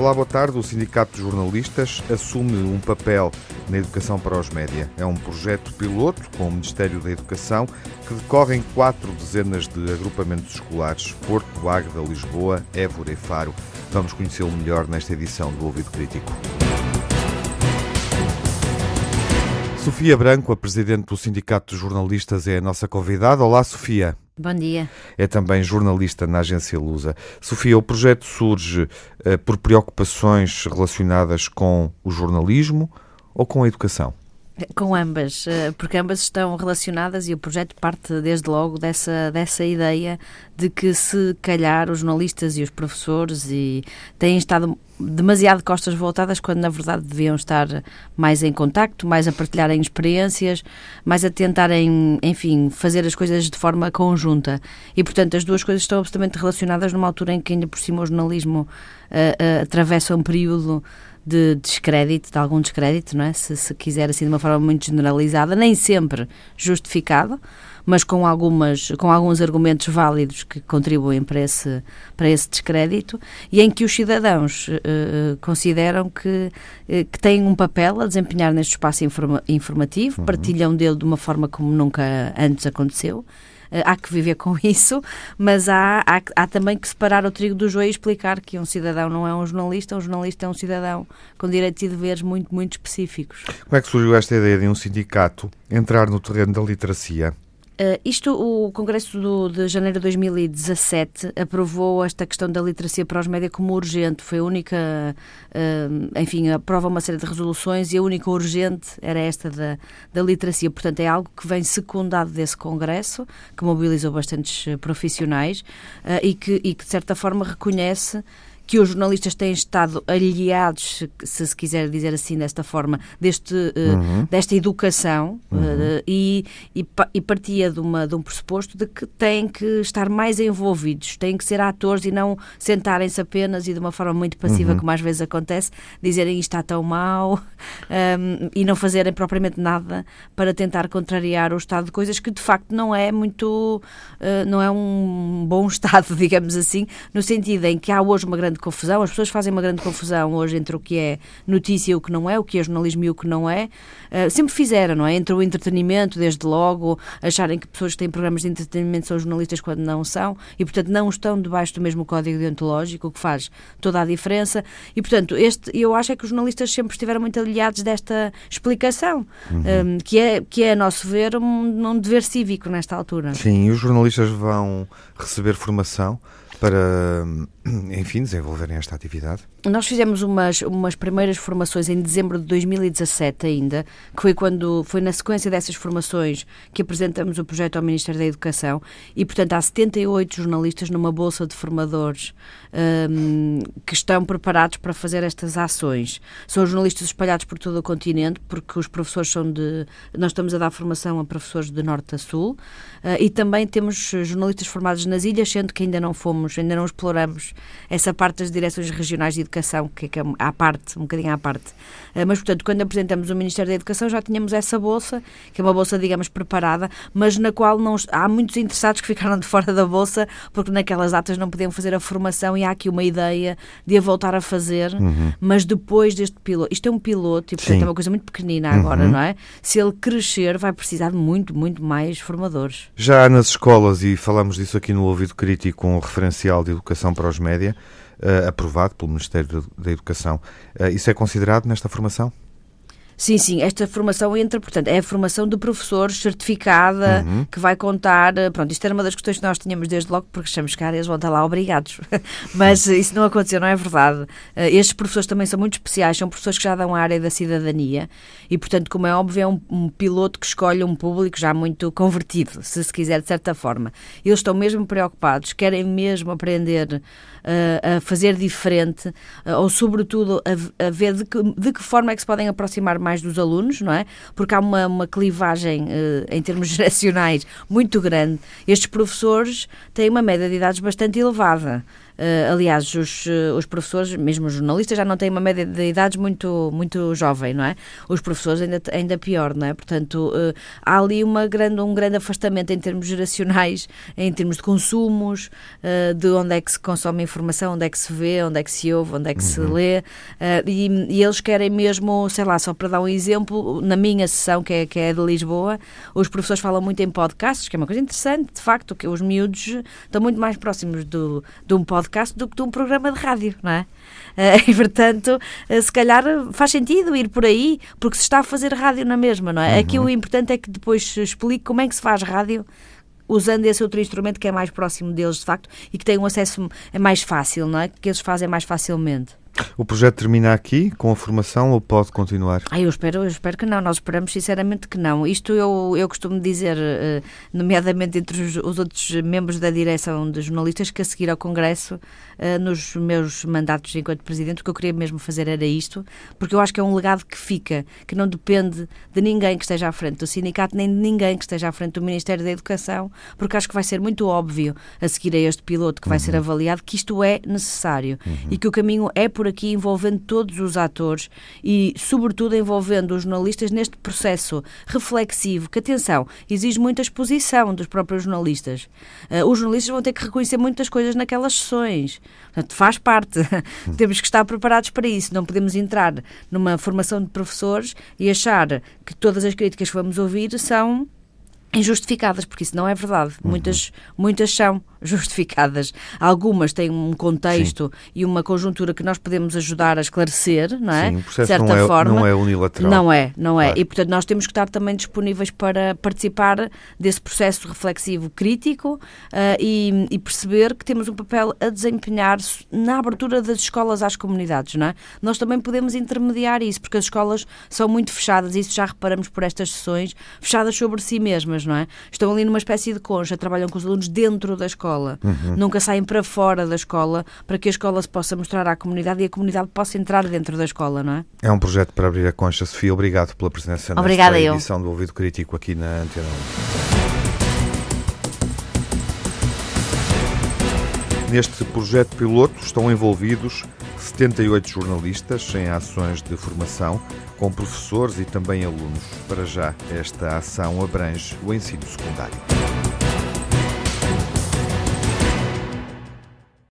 Olá, boa tarde. O Sindicato de Jornalistas assume um papel na educação para os média. É um projeto piloto com o Ministério da Educação que decorre em quatro dezenas de agrupamentos escolares: Porto, Águeda, Lisboa, Évora e Faro. Vamos conhecê-lo melhor nesta edição do Ouvido Crítico. Sofia Branco, a presidente do Sindicato de Jornalistas, é a nossa convidada. Olá, Sofia. Bom dia. É também jornalista na agência Lusa. Sofia, o projeto surge uh, por preocupações relacionadas com o jornalismo ou com a educação? Com ambas, eh, porque ambas estão relacionadas e o projeto parte desde logo dessa, dessa ideia de que se calhar os jornalistas e os professores e têm estado demasiado costas voltadas quando na verdade deviam estar mais em contacto, mais a partilharem experiências, mais a tentarem, enfim, fazer as coisas de forma conjunta. E portanto as duas coisas estão absolutamente relacionadas numa altura em que ainda por cima o jornalismo uh, uh, atravessa um período de descrédito, de algum descrédito, não é? Se, se quiser assim de uma forma muito generalizada, nem sempre justificado, mas com algumas com alguns argumentos válidos que contribuem para esse para esse descrédito e em que os cidadãos uh, consideram que uh, que têm um papel a desempenhar neste espaço informa informativo, uhum. partilham dele de uma forma como nunca antes aconteceu há que viver com isso, mas há, há, há, também que separar o trigo do joio e explicar que um cidadão não é um jornalista, um jornalista é um cidadão com direitos e deveres muito, muito específicos. Como é que surgiu esta ideia de um sindicato entrar no terreno da literacia? Uh, isto, o Congresso do, de janeiro de 2017 aprovou esta questão da literacia para os média como urgente. Foi a única, uh, enfim, aprova uma série de resoluções e a única urgente era esta da, da literacia. Portanto, é algo que vem secundado desse Congresso, que mobilizou bastantes eh, profissionais uh, e, que, e que, de certa forma, reconhece que os jornalistas têm estado aliados, se se quiser dizer assim, desta forma, deste, uh, uhum. desta educação uhum. uh, e, e, e, partia de, uma, de um pressuposto de que têm que estar mais envolvidos, têm que ser atores e não sentarem-se apenas e de uma forma muito passiva, uhum. como às vezes acontece, dizerem isto está tão mal um, ehm, e não fazerem propriamente nada para tentar contrariar o estado de coisas que de facto não é muito, uh, não é um bom estado, digamos assim, no sentido em que há hoje uma grande confusão. As pessoas fazem uma grande confusão hoje entre o que é notícia e o que não é, o que é jornalismo e o que não é. Uh, sempre fizeram, não é? Entre o entretenimento, desde logo, acharem que pessoas que têm programas de entretenimento são jornalistas quando não são e, portanto, não estão debaixo do mesmo código deontológico, o que faz toda a diferença. E, portanto, este, eu acho é que os jornalistas sempre estiveram muito aliados desta explicação, uhum. um, eh, que, é, que é, a nosso ver, um, um dever cívico nesta altura. Sim, e os jornalistas vão receber formação para, enfim, desenvolverem esta atividade? Nós fizemos umas, umas primeiras formações em dezembro de 2017 ainda, que foi quando foi na sequência dessas formações que apresentamos o projeto ao Ministério da Educação e, portanto, há 78 jornalistas numa bolsa de formadores um, que estão preparados para fazer estas ações. São jornalistas espalhados por todo o continente, porque os professores são de. Nós estamos a dar formação a professores de norte a sul uh, e também temos jornalistas formados nas ilhas, sendo que ainda não fomos, ainda não exploramos essa parte das direções regionais de educação, que é, que é à parte, um bocadinho à parte. Uh, mas, portanto, quando apresentamos o Ministério da Educação já tínhamos essa bolsa, que é uma bolsa, digamos, preparada, mas na qual não, há muitos interessados que ficaram de fora da bolsa, porque naquelas datas não podiam fazer a formação e há aqui uma ideia de a voltar a fazer, uhum. mas depois deste piloto. Isto é um piloto e, portanto, Sim. é uma coisa muito pequenina agora, uhum. não é? Se ele crescer, vai precisar de muito, muito mais formadores. Já nas escolas, e falamos disso aqui no Ouvido Crítico, um de educação para os média, uh, aprovado pelo Ministério da Educação. Uh, isso é considerado nesta formação? Sim, sim, esta formação entra, portanto, é a formação de professores certificada uhum. que vai contar. Eh, pronto, isto era uma das questões que nós tínhamos desde logo, porque achamos que eles vão estar lá obrigados. Mas isso não aconteceu, não é verdade. Eh, estes professores também são muito especiais, são professores que já dão a área da cidadania e, portanto, como é óbvio, é um, um piloto que escolhe um público já muito convertido, se se quiser, de certa forma. Eles estão mesmo preocupados, querem mesmo aprender uh, a fazer diferente, uh, ou sobretudo a, a ver de que, de que, forma é que se podem aproximar mais dos alunos, não é? Porque há uma, uma clivagem uh, em termos geracionais muito grande. Estes professores têm uma média de idades bastante elevada. Uh, aliás, os, os professores, mesmo os jornalistas, já não têm uma média de idades muito, muito jovem, não é? Os professores ainda, ainda pior, não é? Portanto, uh, há ali uma grande, um grande afastamento em termos geracionais, em termos de consumos, uh, de onde é que se consome informação, onde é que se vê, onde é que se ouve, onde é que uhum. se lê, e, e, eles querem mesmo, sei lá, só para dar um exemplo, na minha sessão, que é, que é de Lisboa, os professores falam muito em podcasts, que é uma coisa interessante, de facto, que os miúdos estão muito mais próximos do, de um podcast do que de um programa de rádio, não é? Uh, e, portanto, uh, se calhar faz sentido ir por aí, porque se está a fazer rádio na mesma, não é? Uhum. Aqui o importante é que depois explique como é que se faz rádio usando esse outro instrumento que é mais próximo deles, de facto, e que tem um acesso é mais fácil, não é? Que eles fazem mais facilmente. O projeto termina aqui com a formação ou pode continuar? Ah, eu espero, eu espero que não. Nós esperamos sinceramente que não. Isto eu, eu costumo dizer, eh, nomeadamente entre os, os outros membros da direção de jornalistas, que a seguir ao Congresso, eh, nos meus mandatos enquanto Presidente, o que eu queria mesmo fazer era isto, porque eu acho que é um legado que fica, que não depende de ninguém que esteja à frente do sindicato, nem de ninguém que esteja à frente do Ministério da Educação, porque acho que vai ser muito óbvio, a seguir a este piloto que vai uhum. ser avaliado, que isto é necessário uhum. e que o caminho é por aqui envolvendo todos os atores e, sobretudo, envolvendo os jornalistas neste processo reflexivo, que, atenção, exige muita exposição dos próprios jornalistas. Uh, os jornalistas vão ter que reconhecer muitas coisas naquelas sessões. Portanto, faz parte. Temos que estar preparados para isso. Não podemos entrar numa formação de professores e achar que todas as críticas que vamos ouvir são injustificadas, porque isso não é verdade. Uhum. Muitas, muitas são justificadas. Algumas têm um contexto Sim. e uma conjuntura que nós podemos ajudar a esclarecer, não é? Sim, o processo de certa não é, forma. Não é unilateral. Não é, não é. Claro. E, portanto, nós temos que estar também disponíveis para participar desse processo reflexivo crítico uh, e, e, perceber que temos um papel a desempenhar na abertura das escolas às comunidades, não é? Nós também podemos intermediar isso, porque as escolas são muito fechadas, isso já reparamos por estas sessões, fechadas sobre si mesmas, não é? Estão ali numa espécie de concha, trabalham com os alunos dentro da escola escola. Uhum. Nunca saem para fora da escola para que a escola se possa mostrar à comunidade e a comunidade possa entrar dentro da escola, não é? É um projeto para abrir a concha. Sofia, obrigado pela presença Obrigada nesta edição eu. do Ouvido Crítico aqui na Antena 1. Neste projeto piloto estão envolvidos 78 jornalistas em ações de formação, com professores e também alunos. Para já, esta ação abrange o ensino secundário.